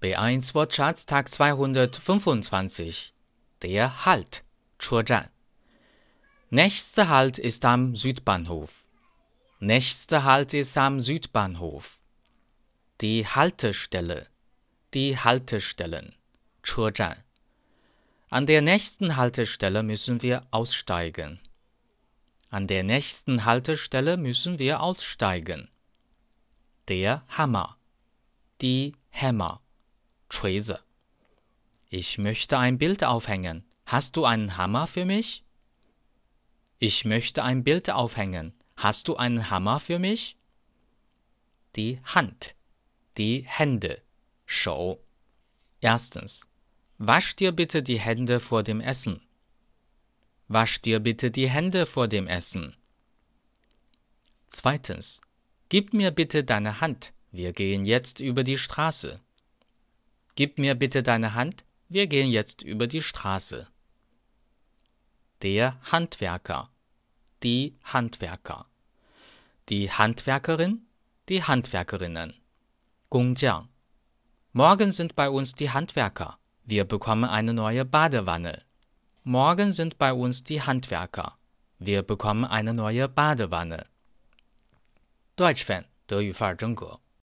B1 Wortschatz Tag 225. Der Halt, 车站. Nächster Halt ist am Südbahnhof. Nächster Halt ist am Südbahnhof. Die Haltestelle, die Haltestellen, 车站. An der nächsten Haltestelle müssen wir aussteigen. An der nächsten Haltestelle müssen wir aussteigen. Der Hammer, die Hämmer, Schweizer. Ich möchte ein Bild aufhängen. Hast du einen Hammer für mich? Ich möchte ein Bild aufhängen. Hast du einen Hammer für mich? Die Hand, die Hände, Show. Erstens, wasch dir bitte die Hände vor dem Essen. Wasch dir bitte die Hände vor dem Essen. Zweitens, gib mir bitte deine Hand. Wir gehen jetzt über die Straße. Gib mir bitte deine Hand. Wir gehen jetzt über die Straße. Der Handwerker. Die Handwerker. Die Handwerkerin. Die Handwerkerinnen. 工匠. Morgen sind bei uns die Handwerker. Wir bekommen eine neue Badewanne. Morgen sind bei uns die Handwerker. Wir bekommen eine neue Badewanne. Deutsch Fan 德语范儿真格。